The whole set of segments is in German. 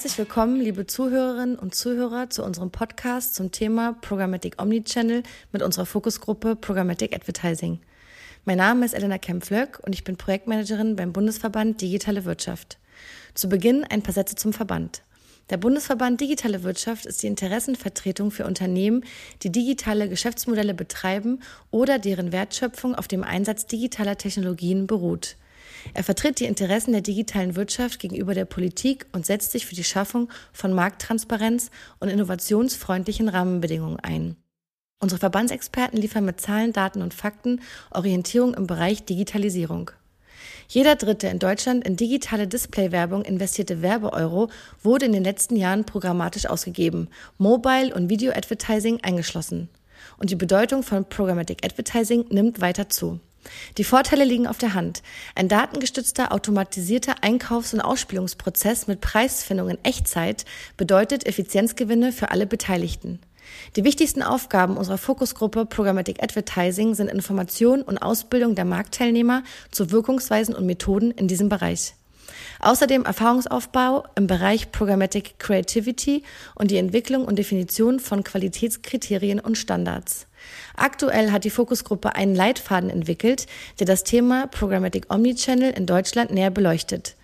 Herzlich willkommen, liebe Zuhörerinnen und Zuhörer, zu unserem Podcast zum Thema Programmatic Omnichannel mit unserer Fokusgruppe Programmatic Advertising. Mein Name ist Elena Kempflöck und ich bin Projektmanagerin beim Bundesverband Digitale Wirtschaft. Zu Beginn ein paar Sätze zum Verband. Der Bundesverband Digitale Wirtschaft ist die Interessenvertretung für Unternehmen, die digitale Geschäftsmodelle betreiben oder deren Wertschöpfung auf dem Einsatz digitaler Technologien beruht. Er vertritt die Interessen der digitalen Wirtschaft gegenüber der Politik und setzt sich für die Schaffung von Markttransparenz und innovationsfreundlichen Rahmenbedingungen ein. Unsere Verbandsexperten liefern mit Zahlen, Daten und Fakten Orientierung im Bereich Digitalisierung. Jeder dritte in Deutschland in digitale Displaywerbung investierte Werbeeuro wurde in den letzten Jahren programmatisch ausgegeben, Mobile und Video Advertising eingeschlossen. Und die Bedeutung von Programmatic Advertising nimmt weiter zu. Die Vorteile liegen auf der Hand. Ein datengestützter, automatisierter Einkaufs- und Ausspielungsprozess mit Preisfindung in Echtzeit bedeutet Effizienzgewinne für alle Beteiligten. Die wichtigsten Aufgaben unserer Fokusgruppe Programmatic Advertising sind Information und Ausbildung der Marktteilnehmer zu Wirkungsweisen und Methoden in diesem Bereich. Außerdem Erfahrungsaufbau im Bereich Programmatic Creativity und die Entwicklung und Definition von Qualitätskriterien und Standards. Aktuell hat die Fokusgruppe einen Leitfaden entwickelt, der das Thema Programmatic Omnichannel in Deutschland näher beleuchtet.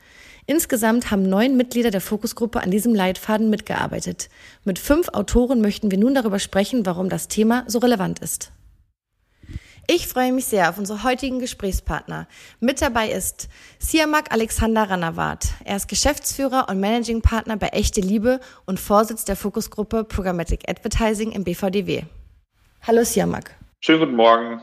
Insgesamt haben neun Mitglieder der Fokusgruppe an diesem Leitfaden mitgearbeitet. Mit fünf Autoren möchten wir nun darüber sprechen, warum das Thema so relevant ist. Ich freue mich sehr auf unsere heutigen Gesprächspartner. Mit dabei ist Siamak Alexander Ranawat. Er ist Geschäftsführer und Managing Partner bei Echte Liebe und Vorsitz der Fokusgruppe Programmatic Advertising im BVDW. Hallo Siamak. Schönen guten Morgen.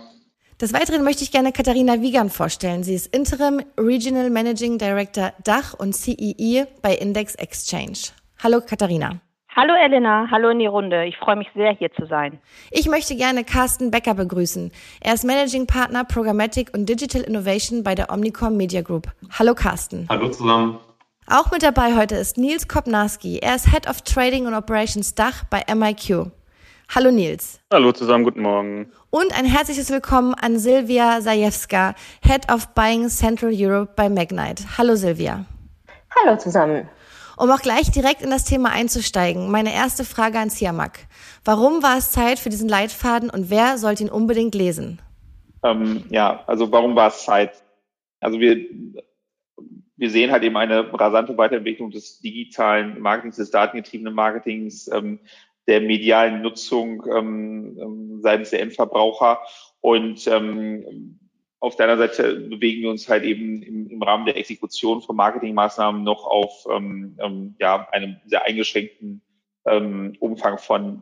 Des Weiteren möchte ich gerne Katharina Wiegand vorstellen. Sie ist Interim Regional Managing Director Dach und CEE bei Index Exchange. Hallo Katharina. Hallo Elena, hallo in die Runde. Ich freue mich sehr, hier zu sein. Ich möchte gerne Carsten Becker begrüßen. Er ist Managing Partner Programmatic und Digital Innovation bei der Omnicom Media Group. Hallo Carsten. Hallo zusammen. Auch mit dabei heute ist Nils Kopnarski. Er ist Head of Trading and Operations Dach bei MIQ. Hallo Nils. Hallo zusammen, guten Morgen. Und ein herzliches Willkommen an Silvia Zajewska, Head of Buying Central Europe bei Magnite. Hallo Silvia. Hallo zusammen. Um auch gleich direkt in das Thema einzusteigen, meine erste Frage an Siamak. Warum war es Zeit für diesen Leitfaden und wer sollte ihn unbedingt lesen? Ähm, ja, also warum war es Zeit? Also wir, wir sehen halt eben eine rasante Weiterentwicklung des digitalen Marketings, des datengetriebenen Marketings. Ähm, der medialen Nutzung ähm, ähm, seitens der Endverbraucher. Und ähm, auf der anderen Seite bewegen wir uns halt eben im, im Rahmen der Exekution von Marketingmaßnahmen noch auf ähm, ähm, ja, einem sehr eingeschränkten ähm, Umfang von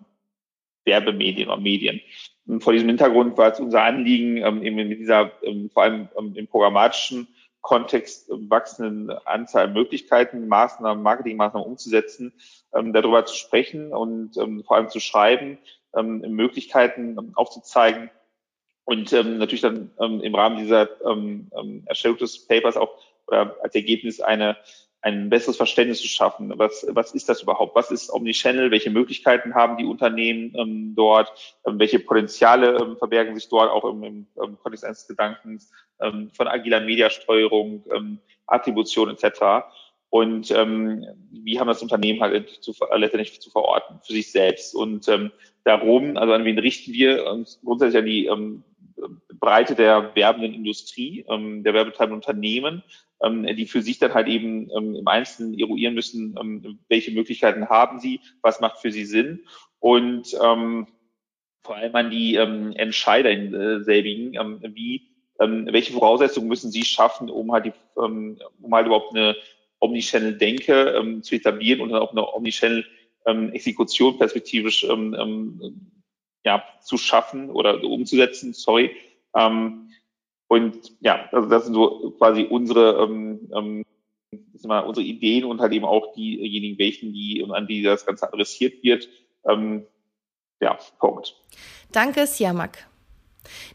Werbemedien oder Medien. Und vor diesem Hintergrund war es unser Anliegen, ähm, eben mit dieser vor allem im programmatischen Kontext wachsenden Anzahl Möglichkeiten, Maßnahmen, Marketingmaßnahmen umzusetzen, ähm, darüber zu sprechen und ähm, vor allem zu schreiben, ähm, Möglichkeiten ähm, aufzuzeigen und ähm, natürlich dann ähm, im Rahmen dieser ähm, ähm, Erstellung des Papers auch oder als Ergebnis eine ein besseres Verständnis zu schaffen. Was, was ist das überhaupt? Was ist Omnichannel? Welche Möglichkeiten haben die Unternehmen ähm, dort? Ähm, welche Potenziale ähm, verbergen sich dort auch im, im, im Kontext eines Gedankens ähm, von agiler Mediasteuerung, ähm, Attribution etc. Und ähm, wie haben das Unternehmen halt zu, letztendlich zu verorten für sich selbst? Und ähm, darum, also an wen richten wir uns grundsätzlich an die ähm, Breite der werbenden Industrie, ähm, der werbetreibenden Unternehmen, ähm, die für sich dann halt eben ähm, im Einzelnen eruieren müssen, ähm, welche Möglichkeiten haben sie, was macht für sie Sinn und ähm, vor allem an die ähm, Entscheider in äh, selbigen, ähm, wie ähm, welche Voraussetzungen müssen sie schaffen, um halt die, ähm, um halt überhaupt eine Omnichannel-Denke ähm, zu etablieren und dann auch eine Omnichannel-Exekution ähm, perspektivisch ähm, ähm, ja, zu schaffen oder umzusetzen, sorry. Ähm, und ja, also das sind so quasi unsere, ähm, ähm, mal, unsere Ideen und halt eben auch diejenigen, welchen, die, an die das Ganze adressiert wird. Ähm, ja, Punkt. Danke, Siamak.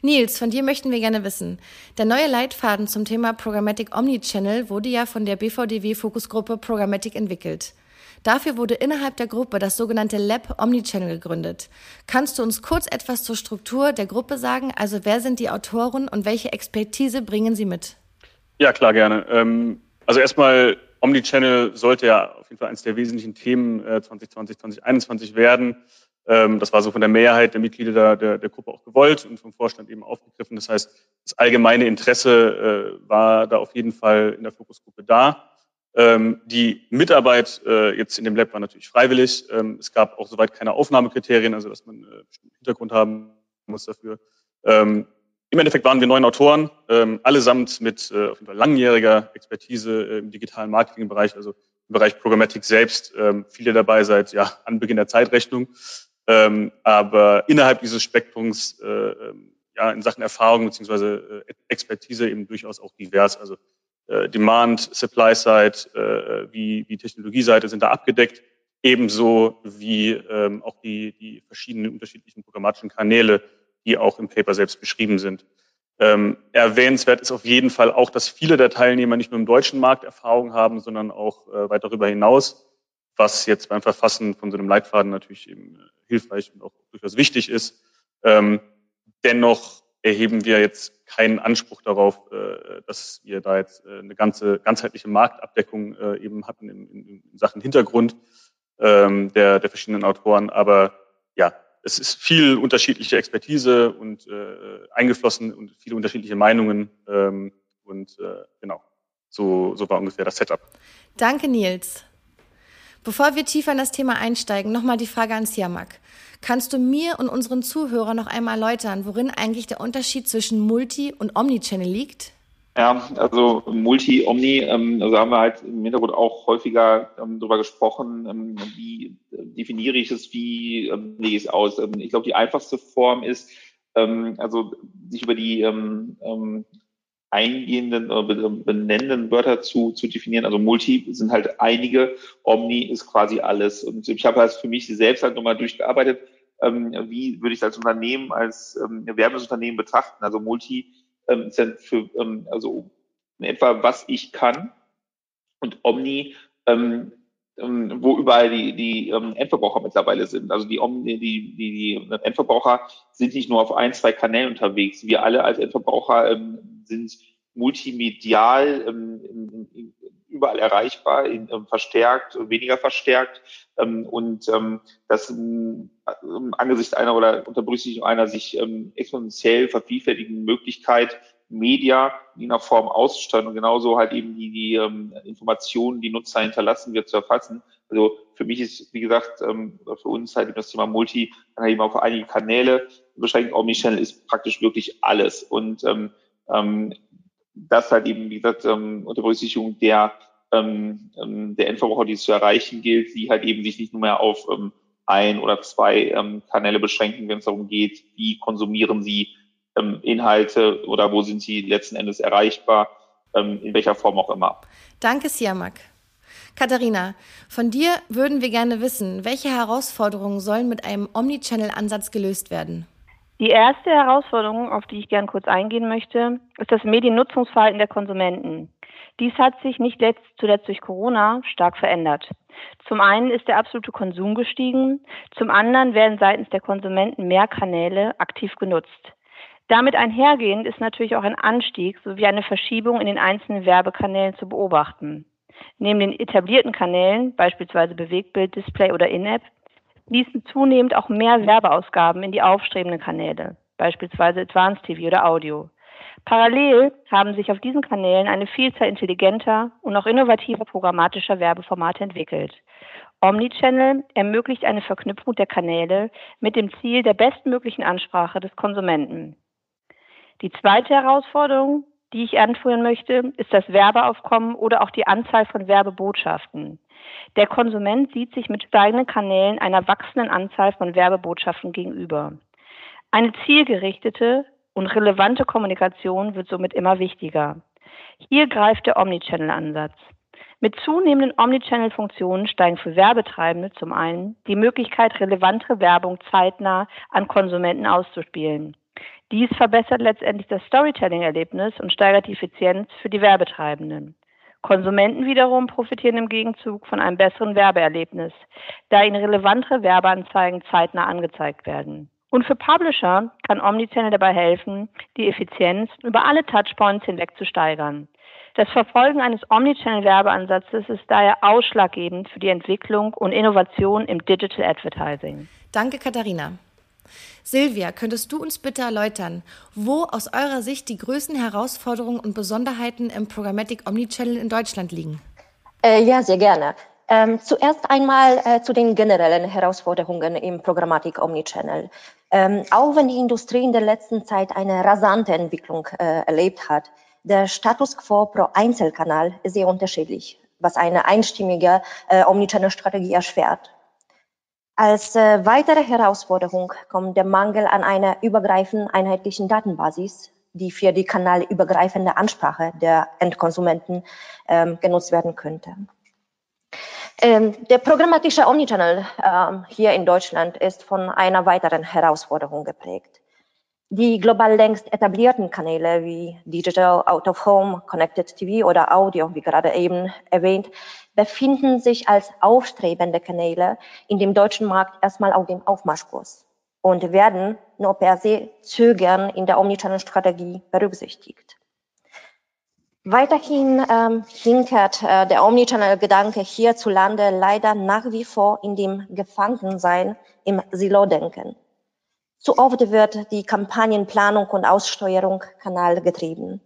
Nils, von dir möchten wir gerne wissen. Der neue Leitfaden zum Thema Programmatic Omnichannel wurde ja von der BVDW Fokusgruppe Programmatic entwickelt. Dafür wurde innerhalb der Gruppe das sogenannte Lab Omnichannel gegründet. Kannst du uns kurz etwas zur Struktur der Gruppe sagen? Also wer sind die Autoren und welche Expertise bringen sie mit? Ja, klar, gerne. Ähm, also erstmal Omnichannel sollte ja auf jeden Fall eines der wesentlichen Themen äh, 2020, 2021 werden. Ähm, das war so von der Mehrheit der Mitglieder der, der, der, Gruppe auch gewollt und vom Vorstand eben aufgegriffen. Das heißt, das allgemeine Interesse äh, war da auf jeden Fall in der Fokusgruppe da. Ähm, die Mitarbeit äh, jetzt in dem Lab war natürlich freiwillig. Ähm, es gab auch soweit keine Aufnahmekriterien, also dass man äh, bestimmten Hintergrund haben muss dafür. Ähm, Im Endeffekt waren wir neun Autoren, ähm, allesamt mit äh, auf jeden Fall langjähriger Expertise äh, im digitalen Marketingbereich, also im Bereich Programmatik selbst. Ähm, viele dabei seit ja, Anbeginn der Zeitrechnung. Ähm, aber innerhalb dieses Spektrums äh, ähm, ja in Sachen Erfahrung beziehungsweise äh, Expertise eben durchaus auch divers. Also äh, Demand, Supply Side, äh, wie, wie Technologieseite sind da abgedeckt, ebenso wie ähm, auch die, die verschiedenen unterschiedlichen programmatischen Kanäle, die auch im Paper selbst beschrieben sind. Ähm, erwähnenswert ist auf jeden Fall auch, dass viele der Teilnehmer nicht nur im deutschen Markt Erfahrung haben, sondern auch äh, weit darüber hinaus, was jetzt beim Verfassen von so einem Leitfaden natürlich eben äh, hilfreich und auch durchaus wichtig ist. Ähm, dennoch erheben wir jetzt keinen Anspruch darauf, äh, dass wir da jetzt äh, eine ganze ganzheitliche Marktabdeckung äh, eben hatten in, in, Sachen Hintergrund ähm, der, der verschiedenen Autoren. Aber ja, es ist viel unterschiedliche Expertise und äh, eingeflossen und viele unterschiedliche Meinungen. Ähm, und äh, genau, so, so war ungefähr das Setup. Danke, Nils. Bevor wir tiefer in das Thema einsteigen, nochmal die Frage an Siamak. Kannst du mir und unseren Zuhörern noch einmal erläutern, worin eigentlich der Unterschied zwischen Multi- und Omnichannel liegt? Ja, also Multi, Omni, ähm, also haben wir halt im Hintergrund auch häufiger ähm, darüber gesprochen, ähm, wie äh, definiere ich es, wie ähm, lege ich es aus. Ähm, ich glaube, die einfachste Form ist, ähm, also sich über die ähm, eingehenden oder benennenden Wörter zu, zu definieren. Also Multi sind halt einige, Omni ist quasi alles. Und ich habe halt für mich selbst halt nochmal durchgearbeitet, ähm, wie würde ich es als Unternehmen, als ähm, Werbeunternehmen betrachten. Also Multi ähm, ist dann für, ähm, also in etwa, was ich kann. Und Omni, ähm, wo überall die, die ähm, Endverbraucher mittlerweile sind. Also die, die, die, die Endverbraucher sind nicht nur auf ein, zwei Kanälen unterwegs. Wir alle als Endverbraucher ähm, sind multimedial ähm, überall erreichbar, in, ähm, verstärkt, weniger verstärkt. Ähm, und ähm, das ähm, angesichts einer oder unter Berücksichtigung einer sich ähm, exponentiell vervielfältigenden Möglichkeit, Media in einer Form auszustatten und genauso halt eben die, die ähm, Informationen, die Nutzer hinterlassen wird, zu erfassen. Also für mich ist, wie gesagt, ähm, für uns halt eben das Thema Multi dann halt eben auf einige Kanäle beschränkt. Omnichannel ist praktisch wirklich alles. Und ähm, ähm, das halt eben, wie gesagt, ähm, unter Berücksichtigung der, ähm, ähm, der Endverbraucher, die es zu erreichen gilt, die halt eben sich nicht nur mehr auf ähm, ein oder zwei ähm, Kanäle beschränken, wenn es darum geht, wie konsumieren sie ähm, Inhalte oder wo sind sie letzten Endes erreichbar, ähm, in welcher Form auch immer. Danke, Siamak. Katharina, von dir würden wir gerne wissen, welche Herausforderungen sollen mit einem Omnichannel-Ansatz gelöst werden? Die erste Herausforderung, auf die ich gern kurz eingehen möchte, ist das Mediennutzungsverhalten der Konsumenten. Dies hat sich nicht letzt, zuletzt durch Corona stark verändert. Zum einen ist der absolute Konsum gestiegen, zum anderen werden seitens der Konsumenten mehr Kanäle aktiv genutzt. Damit einhergehend ist natürlich auch ein Anstieg sowie eine Verschiebung in den einzelnen Werbekanälen zu beobachten. Neben den etablierten Kanälen, beispielsweise Bewegtbild, Display oder In-App, fließen zunehmend auch mehr Werbeausgaben in die aufstrebenden Kanäle, beispielsweise Advanced TV oder Audio. Parallel haben sich auf diesen Kanälen eine Vielzahl intelligenter und auch innovativer programmatischer Werbeformate entwickelt. Omnichannel ermöglicht eine Verknüpfung der Kanäle mit dem Ziel der bestmöglichen Ansprache des Konsumenten. Die zweite Herausforderung, die ich anführen möchte, ist das Werbeaufkommen oder auch die Anzahl von Werbebotschaften. Der Konsument sieht sich mit steigenden Kanälen einer wachsenden Anzahl von Werbebotschaften gegenüber. Eine zielgerichtete und relevante Kommunikation wird somit immer wichtiger. Hier greift der Omnichannel-Ansatz. Mit zunehmenden Omnichannel-Funktionen steigen für Werbetreibende zum einen die Möglichkeit, relevantere Werbung zeitnah an Konsumenten auszuspielen. Dies verbessert letztendlich das Storytelling-Erlebnis und steigert die Effizienz für die Werbetreibenden. Konsumenten wiederum profitieren im Gegenzug von einem besseren Werbeerlebnis, da ihnen relevantere Werbeanzeigen zeitnah angezeigt werden. Und für Publisher kann Omnichannel dabei helfen, die Effizienz über alle Touchpoints hinweg zu steigern. Das Verfolgen eines Omnichannel-Werbeansatzes ist daher ausschlaggebend für die Entwicklung und Innovation im Digital Advertising. Danke, Katharina. Silvia, könntest du uns bitte erläutern, wo aus eurer Sicht die größten Herausforderungen und Besonderheiten im Programmatic Omnichannel in Deutschland liegen? Äh, ja, sehr gerne. Ähm, zuerst einmal äh, zu den generellen Herausforderungen im Programmatic Omnichannel. Ähm, auch wenn die Industrie in der letzten Zeit eine rasante Entwicklung äh, erlebt hat, der Status quo pro Einzelkanal ist sehr unterschiedlich, was eine einstimmige äh, Omnichannel-Strategie erschwert. Als äh, weitere Herausforderung kommt der Mangel an einer übergreifenden einheitlichen Datenbasis, die für die kanalübergreifende Ansprache der Endkonsumenten ähm, genutzt werden könnte. Ähm, der programmatische Omnichannel ähm, hier in Deutschland ist von einer weiteren Herausforderung geprägt. Die global längst etablierten Kanäle wie Digital, Out of Home, Connected TV oder Audio, wie gerade eben erwähnt, befinden sich als aufstrebende Kanäle in dem deutschen Markt erstmal auf dem Aufmarschkurs und werden nur per se zögern in der Omnichannel-Strategie berücksichtigt. Weiterhin ähm, hinkert äh, der Omnichannel-Gedanke hierzulande leider nach wie vor in dem Gefangensein im Silo-Denken. Zu oft wird die Kampagnenplanung und Aussteuerung kanalgetrieben.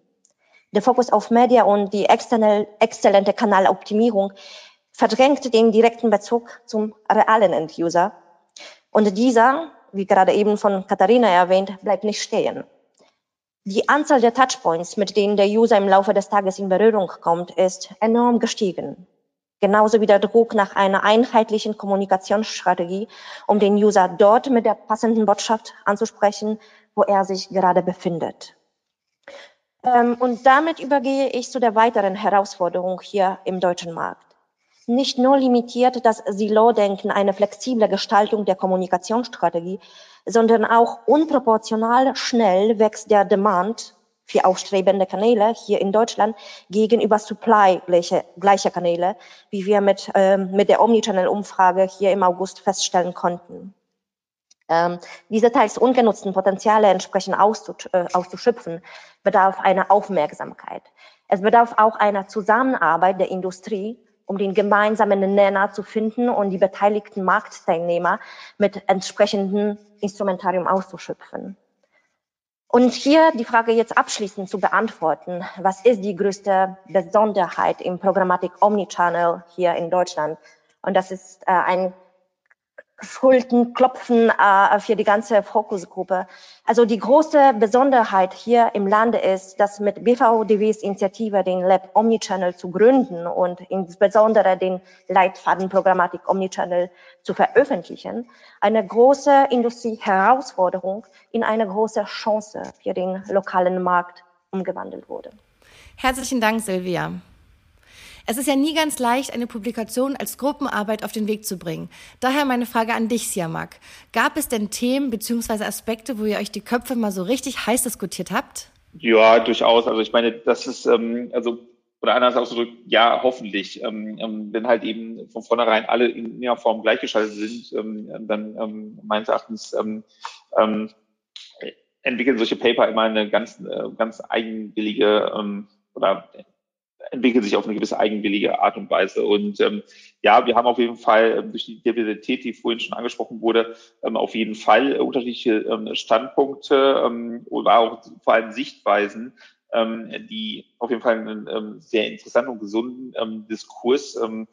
Der Fokus auf Media und die exzellente Kanaloptimierung verdrängt den direkten Bezug zum realen End-User. Und dieser, wie gerade eben von Katharina erwähnt, bleibt nicht stehen. Die Anzahl der Touchpoints, mit denen der User im Laufe des Tages in Berührung kommt, ist enorm gestiegen. Genauso wie der Druck nach einer einheitlichen Kommunikationsstrategie, um den User dort mit der passenden Botschaft anzusprechen, wo er sich gerade befindet. Ähm, und damit übergehe ich zu der weiteren Herausforderung hier im deutschen Markt. Nicht nur limitiert das Silo-Denken eine flexible Gestaltung der Kommunikationsstrategie, sondern auch unproportional schnell wächst der Demand für aufstrebende Kanäle hier in Deutschland gegenüber Supply gleicher, gleicher Kanäle, wie wir mit, ähm, mit der Omnichannel-Umfrage hier im August feststellen konnten. Ähm, diese teils ungenutzten Potenziale entsprechend äh, auszuschöpfen, bedarf einer Aufmerksamkeit. Es bedarf auch einer Zusammenarbeit der Industrie um den gemeinsamen Nenner zu finden und die beteiligten Marktteilnehmer mit entsprechendem Instrumentarium auszuschöpfen. Und hier die Frage jetzt abschließend zu beantworten. Was ist die größte Besonderheit im Programmatik Omnichannel hier in Deutschland? Und das ist äh, ein Schuldenklopfen äh, für die ganze Fokusgruppe. Also die große Besonderheit hier im Lande ist, dass mit BVDWs Initiative den Lab Omnichannel zu gründen und insbesondere den Leitfaden Programmatik Omnichannel zu veröffentlichen, eine große Industrieherausforderung in eine große Chance für den lokalen Markt umgewandelt wurde. Herzlichen Dank, Silvia. Es ist ja nie ganz leicht, eine Publikation als Gruppenarbeit auf den Weg zu bringen. Daher meine Frage an dich, Siamak. Gab es denn Themen bzw. Aspekte, wo ihr euch die Köpfe mal so richtig heiß diskutiert habt? Ja, durchaus. Also ich meine, das ist, ähm, also oder anders ausgedrückt, ja, hoffentlich. Ähm, ähm, wenn halt eben von vornherein alle in ihrer Form gleichgeschaltet sind, ähm, dann ähm, meines Erachtens ähm, ähm, entwickeln solche Paper immer eine ganz, äh, ganz eigenwillige ähm, oder entwickelt sich auf eine gewisse eigenwillige Art und Weise. Und ähm, ja, wir haben auf jeden Fall ähm, durch die Diversität, die vorhin schon angesprochen wurde, ähm, auf jeden Fall äh, unterschiedliche ähm, Standpunkte ähm, oder auch vor allem Sichtweisen, ähm, die auf jeden Fall einen ähm, sehr interessanten und gesunden ähm, Diskurs ähm,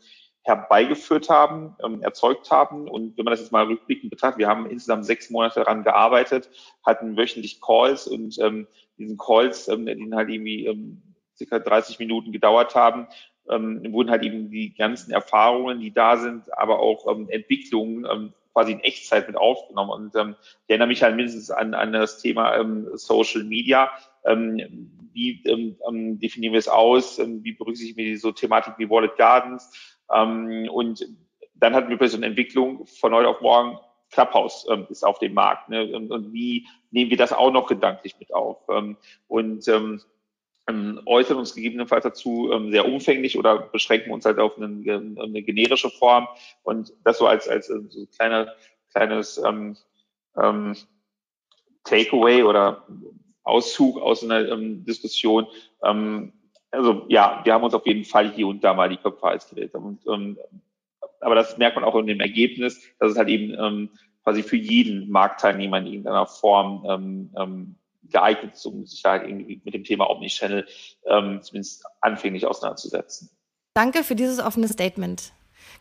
herbeigeführt haben, ähm, erzeugt haben. Und wenn man das jetzt mal rückblickend betrachtet, wir haben insgesamt sechs Monate daran gearbeitet, hatten wöchentlich Calls und ähm, diesen Calls, ähm, die halt irgendwie ähm, circa 30 Minuten gedauert haben, ähm, wurden halt eben die ganzen Erfahrungen, die da sind, aber auch ähm, Entwicklungen ähm, quasi in Echtzeit mit aufgenommen. Und ähm, ich erinnere mich halt mindestens an, an das Thema ähm, Social Media. Ähm, wie ähm, ähm, definieren wir es aus? Ähm, wie berücksichtigen wir so Thematik wie Wallet Gardens? Ähm, und dann hatten wir plötzlich eine Entwicklung von heute auf morgen. Clubhouse ähm, ist auf dem Markt. Ne? Und, und wie nehmen wir das auch noch gedanklich mit auf? Ähm, und ähm, ähm, äußern uns gegebenenfalls dazu ähm, sehr umfänglich oder beschränken uns halt auf einen, ähm, eine generische Form und das so als als äh, so kleine, kleines ähm, ähm, Takeaway oder Auszug aus einer ähm, Diskussion. Ähm, also ja, wir haben uns auf jeden Fall hier und da mal die Köpfe heiß gewählt. Und, ähm, aber das merkt man auch in dem Ergebnis, dass es halt eben ähm, quasi für jeden Marktteilnehmer in irgendeiner Form ähm, ähm, geeignet ist, um sich halt irgendwie mit dem Thema Omnichannel ähm, zumindest anfänglich auseinanderzusetzen. Danke für dieses offene Statement.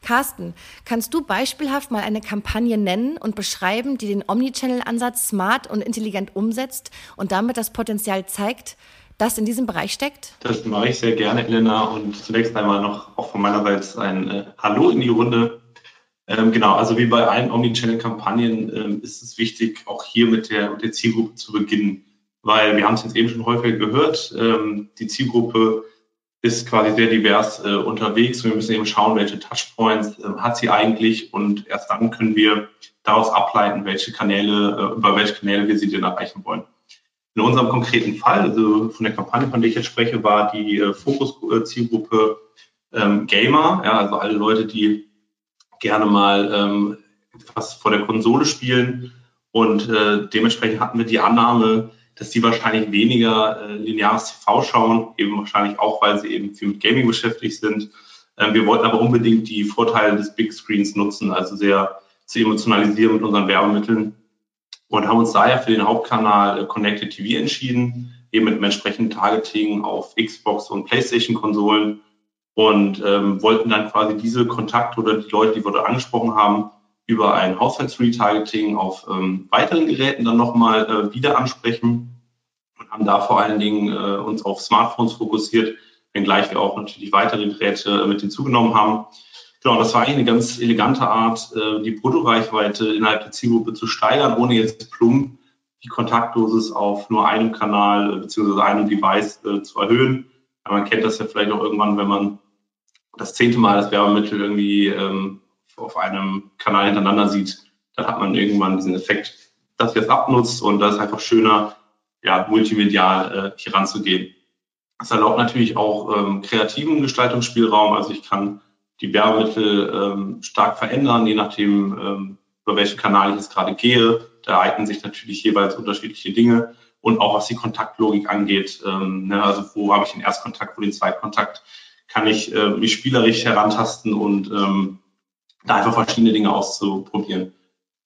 Carsten, kannst du beispielhaft mal eine Kampagne nennen und beschreiben, die den Omnichannel-Ansatz smart und intelligent umsetzt und damit das Potenzial zeigt, das in diesem Bereich steckt? Das mache ich sehr gerne, Elena. Und zunächst einmal noch auch von meiner Seite ein äh, Hallo in die Runde. Ähm, genau, also wie bei allen Omnichannel-Kampagnen ähm, ist es wichtig, auch hier mit der, mit der Zielgruppe zu beginnen. Weil wir haben es jetzt eben schon häufig gehört, ähm, die Zielgruppe ist quasi sehr divers äh, unterwegs. Und wir müssen eben schauen, welche Touchpoints äh, hat sie eigentlich und erst dann können wir daraus ableiten, welche Kanäle, äh, über welche Kanäle wir sie denn erreichen wollen. In unserem konkreten Fall, also von der Kampagne, von der ich jetzt spreche, war die äh, Fokus-Zielgruppe ähm, Gamer, ja, also alle Leute, die gerne mal ähm, etwas vor der Konsole spielen. Und äh, dementsprechend hatten wir die Annahme, dass die wahrscheinlich weniger äh, lineares TV schauen, eben wahrscheinlich auch, weil sie eben viel mit Gaming beschäftigt sind. Ähm, wir wollten aber unbedingt die Vorteile des Big Screens nutzen, also sehr zu emotionalisieren mit unseren Werbemitteln. Und haben uns daher für den Hauptkanal äh, Connected TV entschieden, eben mit einem entsprechenden Targeting auf Xbox und PlayStation-Konsolen und ähm, wollten dann quasi diese Kontakte oder die Leute, die wir da angesprochen haben, über ein Haushaltsretargeting auf ähm, weiteren Geräten dann nochmal äh, wieder ansprechen und haben da vor allen Dingen äh, uns auf Smartphones fokussiert, wenngleich wir auch natürlich weitere Geräte äh, mit hinzugenommen haben. Genau, das war eigentlich eine ganz elegante Art, äh, die Bruttoreichweite innerhalb der Zielgruppe zu steigern, ohne jetzt plump die Kontaktdosis auf nur einem Kanal äh, bzw. einem Device äh, zu erhöhen. man kennt das ja vielleicht auch irgendwann, wenn man das zehnte Mal das Werbemittel irgendwie ähm, auf einem Kanal hintereinander sieht, dann hat man irgendwann diesen Effekt, dass ihr es abnutzt und das ist einfach schöner, ja, multimedial äh, hier ranzugehen. Das erlaubt natürlich auch ähm, kreativen Gestaltungsspielraum. Also ich kann die Werbemittel ähm, stark verändern, je nachdem, ähm, über welchen Kanal ich jetzt gerade gehe. Da eignen sich natürlich jeweils unterschiedliche Dinge. Und auch was die Kontaktlogik angeht, ähm, ne, also wo habe ich den Erstkontakt, wo den Zweitkontakt, kann ich äh, mich spielerisch herantasten und ähm, da einfach verschiedene Dinge auszuprobieren.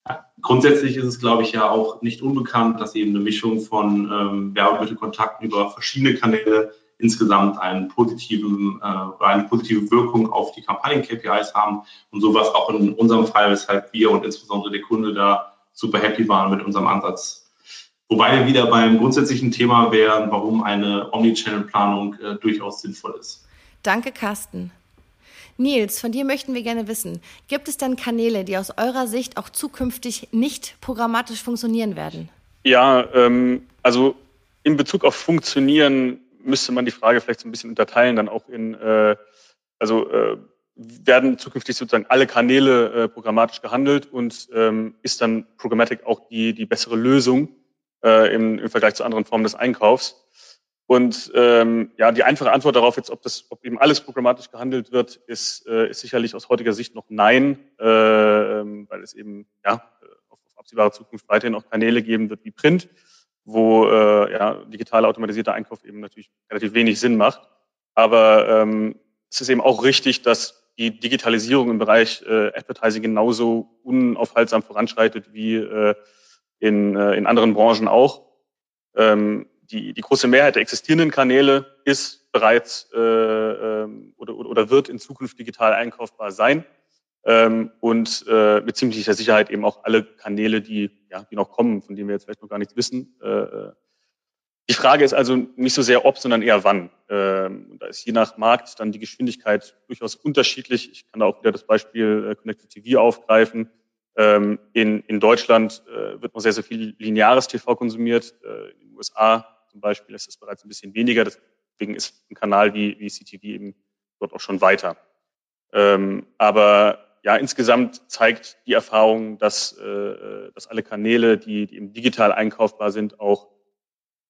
Ja, grundsätzlich ist es, glaube ich, ja auch nicht unbekannt, dass eben eine Mischung von ähm, Werbemittelkontakten über verschiedene Kanäle insgesamt einen positiven, äh, eine positive Wirkung auf die Kampagnen-KPIs haben und sowas auch in unserem Fall, weshalb wir und insbesondere der Kunde da super happy waren mit unserem Ansatz. Wobei wir wieder beim grundsätzlichen Thema wären, warum eine Omnichannel-Planung äh, durchaus sinnvoll ist. Danke, Carsten. Nils, von dir möchten wir gerne wissen, gibt es denn Kanäle, die aus eurer Sicht auch zukünftig nicht programmatisch funktionieren werden? Ja, ähm, also in Bezug auf Funktionieren müsste man die Frage vielleicht so ein bisschen unterteilen, dann auch in, äh, also äh, werden zukünftig sozusagen alle Kanäle äh, programmatisch gehandelt und ähm, ist dann Programmatic auch die, die bessere Lösung äh, im, im Vergleich zu anderen Formen des Einkaufs? Und ähm, ja, die einfache Antwort darauf jetzt, ob das, ob eben alles programmatisch gehandelt wird, ist, äh, ist sicherlich aus heutiger Sicht noch nein, äh, weil es eben ja auf, auf absehbare Zukunft weiterhin auch Kanäle geben wird wie Print, wo äh, ja, digital automatisierter Einkauf eben natürlich relativ wenig Sinn macht. Aber ähm, es ist eben auch richtig, dass die Digitalisierung im Bereich äh, Advertising genauso unaufhaltsam voranschreitet wie äh, in, äh, in anderen Branchen auch. Ähm, die, die große Mehrheit der existierenden Kanäle ist bereits äh, ähm, oder, oder wird in Zukunft digital einkaufbar sein. Ähm, und äh, mit ziemlicher Sicherheit eben auch alle Kanäle, die, ja, die noch kommen, von denen wir jetzt vielleicht noch gar nichts wissen. Äh, äh die Frage ist also nicht so sehr ob, sondern eher wann. Ähm, da ist je nach Markt dann die Geschwindigkeit durchaus unterschiedlich. Ich kann da auch wieder das Beispiel äh, Connected TV aufgreifen. Ähm, in, in Deutschland äh, wird noch sehr, sehr viel lineares TV konsumiert. Äh, in den USA zum Beispiel ist es bereits ein bisschen weniger. Deswegen ist ein Kanal wie, wie CTV eben dort auch schon weiter. Ähm, aber ja, insgesamt zeigt die Erfahrung, dass, äh, dass alle Kanäle, die, die eben digital einkaufbar sind, auch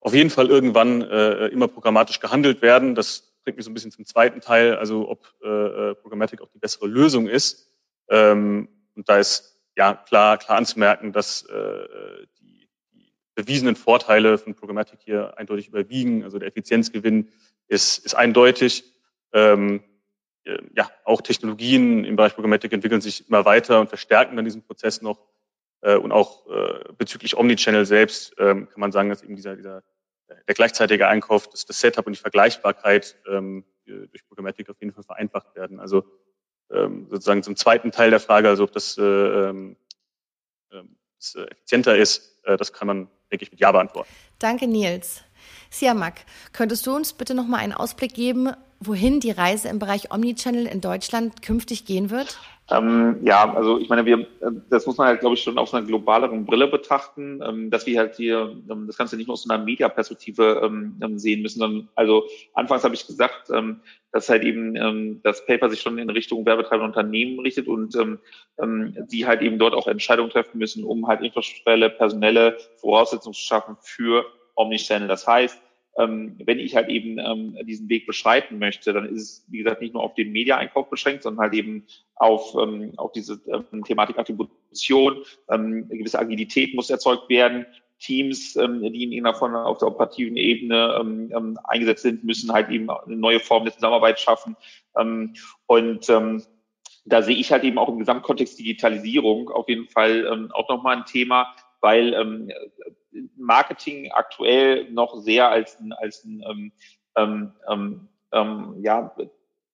auf jeden Fall irgendwann äh, immer programmatisch gehandelt werden. Das bringt mich so ein bisschen zum zweiten Teil, also ob äh, äh Programmatic auch die bessere Lösung ist. Ähm, und da ist ja klar, klar anzumerken, dass äh, bewiesenen Vorteile von Programmatic hier eindeutig überwiegen. Also der Effizienzgewinn ist, ist eindeutig. Ähm, äh, ja, auch Technologien im Bereich Programmatic entwickeln sich immer weiter und verstärken dann diesen Prozess noch. Äh, und auch äh, bezüglich Omnichannel selbst ähm, kann man sagen, dass eben dieser, dieser der gleichzeitige Einkauf, das, das Setup und die Vergleichbarkeit ähm, durch Programmatic auf jeden Fall vereinfacht werden. Also ähm, sozusagen zum zweiten Teil der Frage, also ob das, äh, ähm, das äh, effizienter ist, äh, das kann man, denke ich, mit Ja beantworten. Danke, Nils. Siamak, könntest du uns bitte nochmal einen Ausblick geben, wohin die Reise im Bereich Omnichannel in Deutschland künftig gehen wird? Ähm, ja, also ich meine, wir, äh, das muss man halt, glaube ich, schon aus einer globaleren Brille betrachten, ähm, dass wir halt hier ähm, das Ganze nicht nur aus einer Media-Perspektive ähm, ähm, sehen müssen, sondern also anfangs habe ich gesagt, ähm, dass halt eben das Paper sich schon in Richtung werbetreibende Unternehmen richtet und die halt eben dort auch Entscheidungen treffen müssen, um halt infrastrukturelle, personelle Voraussetzungen zu schaffen für Omnichannel. Das heißt, ähm, wenn ich halt eben ähm, diesen Weg beschreiten möchte, dann ist es, wie gesagt, nicht nur auf den Media-Einkauf beschränkt, sondern halt eben auf, ähm, auf diese ähm, Thematik Attribution. Ähm, eine gewisse Agilität muss erzeugt werden. Teams, ähm, die in irgendeiner Form auf der operativen Ebene ähm, ähm, eingesetzt sind, müssen halt eben eine neue Form der Zusammenarbeit schaffen. Ähm, und ähm, da sehe ich halt eben auch im Gesamtkontext Digitalisierung auf jeden Fall ähm, auch nochmal ein Thema, weil ähm, Marketing aktuell noch sehr als ein, als ein ähm, ähm, ähm, ähm, ja,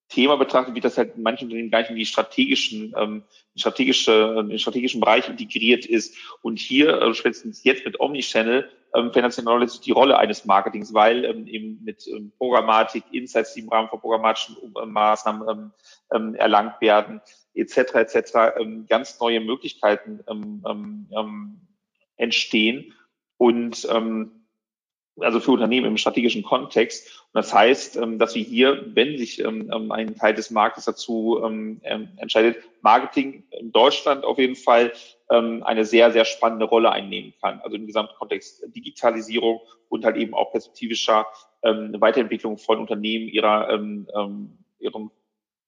Thema betrachtet, wie das halt in Unternehmen gar nicht in die strategischen, ähm, strategische, in den strategischen Bereich integriert ist. Und hier, äh, spätestens jetzt mit Omnichannel, ähm, verändert sich sich die Rolle eines Marketings, weil ähm, eben mit ähm, Programmatik, Insights, die im Rahmen von programmatischen äh, Maßnahmen ähm, ähm, erlangt werden, etc. etc. Ähm, ganz neue Möglichkeiten ähm, ähm, ähm entstehen und ähm, also für Unternehmen im strategischen Kontext. Und das heißt, ähm, dass wir hier, wenn sich ähm, ähm ein Teil des Marktes dazu ähm, ähm, entscheidet, Marketing in Deutschland auf jeden Fall ähm, eine sehr, sehr spannende Rolle einnehmen kann. Also im Gesamtkontext Digitalisierung und halt eben auch perspektivischer ähm, Weiterentwicklung von Unternehmen ihrer, ähm, ihrem,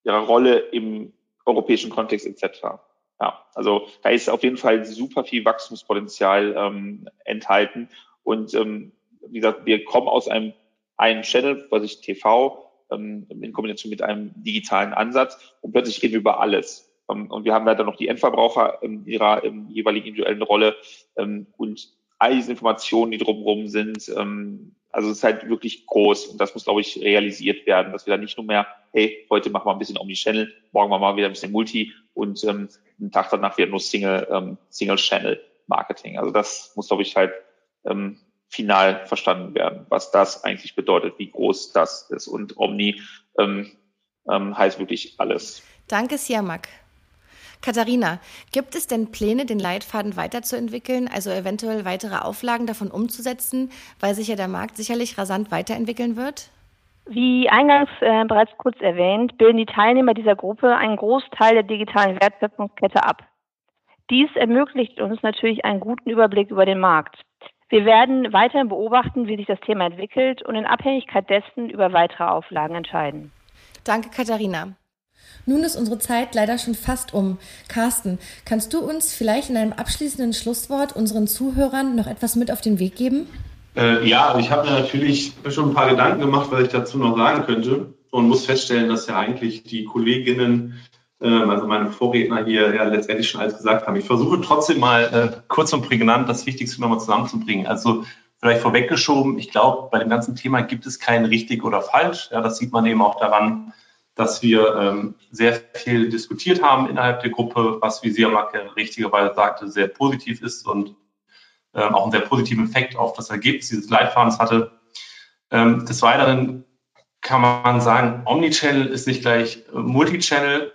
ihrer Rolle im europäischen Kontext etc. Ja, also da ist auf jeden Fall super viel Wachstumspotenzial ähm, enthalten. Und ähm, wie gesagt, wir kommen aus einem einen Channel, was ich TV, ähm, in Kombination mit einem digitalen Ansatz und plötzlich reden wir über alles. Ähm, und wir haben leider noch die Endverbraucher in ihrer im jeweiligen individuellen Rolle ähm, und all diese Informationen, die drumherum sind, ähm, also es ist halt wirklich groß und das muss, glaube ich, realisiert werden, dass wir da nicht nur mehr, hey, heute machen wir ein bisschen Omni-Channel, morgen machen wir wieder ein bisschen Multi und ähm, einen Tag danach wieder nur Single, ähm, Single-Channel-Marketing. Also das muss, glaube ich, halt ähm, final verstanden werden, was das eigentlich bedeutet, wie groß das ist. Und Omni ähm, ähm, heißt wirklich alles. Danke, Siamak. Katharina, gibt es denn Pläne, den Leitfaden weiterzuentwickeln, also eventuell weitere Auflagen davon umzusetzen, weil sich ja der Markt sicherlich rasant weiterentwickeln wird? Wie eingangs äh, bereits kurz erwähnt, bilden die Teilnehmer dieser Gruppe einen Großteil der digitalen Wertschöpfungskette ab. Dies ermöglicht uns natürlich einen guten Überblick über den Markt. Wir werden weiterhin beobachten, wie sich das Thema entwickelt und in Abhängigkeit dessen über weitere Auflagen entscheiden. Danke, Katharina. Nun ist unsere Zeit leider schon fast um. Carsten, kannst du uns vielleicht in einem abschließenden Schlusswort unseren Zuhörern noch etwas mit auf den Weg geben? Äh, ja, ich habe mir natürlich schon ein paar Gedanken gemacht, was ich dazu noch sagen könnte und muss feststellen, dass ja eigentlich die Kolleginnen, äh, also meine Vorredner hier ja letztendlich schon alles gesagt haben. Ich versuche trotzdem mal äh, kurz und prägnant das Wichtigste nochmal zusammenzubringen. Also vielleicht vorweggeschoben, ich glaube, bei dem ganzen Thema gibt es kein richtig oder falsch. Ja, das sieht man eben auch daran, dass wir ähm, sehr viel diskutiert haben innerhalb der Gruppe, was, wie Siamak richtigerweise sagte, sehr positiv ist und ähm, auch einen sehr positiven Effekt auf das Ergebnis dieses Leitfadens hatte. Ähm, des Weiteren kann man sagen, Omnichannel ist nicht gleich äh, Multichannel.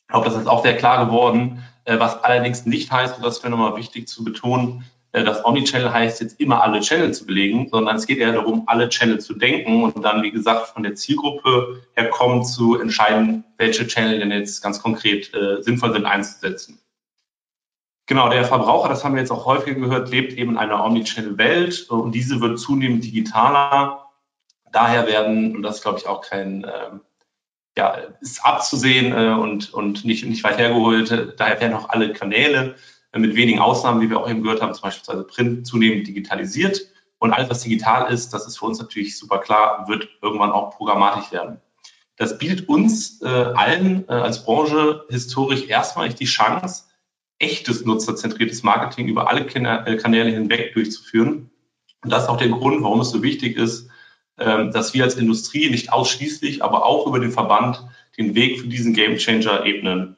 Ich glaube, das ist auch sehr klar geworden, äh, was allerdings nicht heißt, und das wäre nochmal wichtig zu betonen, äh, das Omnichannel heißt jetzt immer alle Channel zu belegen, sondern es geht eher darum, alle Channel zu denken und dann, wie gesagt, von der Zielgruppe her kommen zu entscheiden, welche Channel denn jetzt ganz konkret äh, sinnvoll sind einzusetzen. Genau, der Verbraucher, das haben wir jetzt auch häufig gehört, lebt eben in einer Omnichannel-Welt und diese wird zunehmend digitaler. Daher werden, und das ist, glaube ich, auch kein, äh, ja, ist abzusehen äh, und, und nicht, nicht weit hergeholt, daher werden auch alle Kanäle äh, mit wenigen Ausnahmen, wie wir auch eben gehört haben, zum Beispiel Print zunehmend digitalisiert. Und alles, was digital ist, das ist für uns natürlich super klar, wird irgendwann auch programmatisch werden. Das bietet uns äh, allen äh, als Branche historisch erstmalig die Chance, echtes nutzerzentriertes Marketing über alle äh, Kanäle hinweg durchzuführen. Und das ist auch der Grund, warum es so wichtig ist, ähm, dass wir als Industrie nicht ausschließlich, aber auch über den Verband den Weg für diesen Gamechanger ebnen.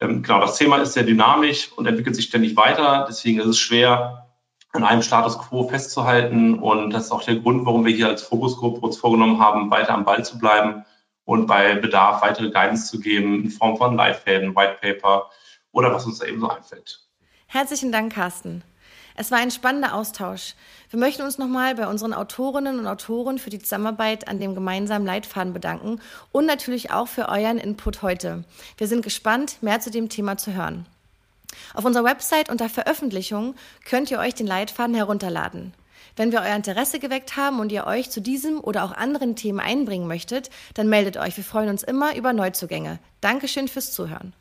Ähm, genau, das Thema ist sehr dynamisch und entwickelt sich ständig weiter. Deswegen ist es schwer, an einem Status quo festzuhalten. Und das ist auch der Grund, warum wir hier als Fokusgruppe uns vorgenommen haben, weiter am Ball zu bleiben und bei Bedarf weitere Guidance zu geben in Form von Leitfäden, White Paper oder was uns da eben so einfällt. Herzlichen Dank, Carsten. Es war ein spannender Austausch. Wir möchten uns nochmal bei unseren Autorinnen und Autoren für die Zusammenarbeit an dem gemeinsamen Leitfaden bedanken und natürlich auch für euren Input heute. Wir sind gespannt, mehr zu dem Thema zu hören. Auf unserer Website unter Veröffentlichungen könnt ihr euch den Leitfaden herunterladen. Wenn wir euer Interesse geweckt haben und ihr euch zu diesem oder auch anderen Themen einbringen möchtet, dann meldet euch. Wir freuen uns immer über Neuzugänge. Dankeschön fürs Zuhören.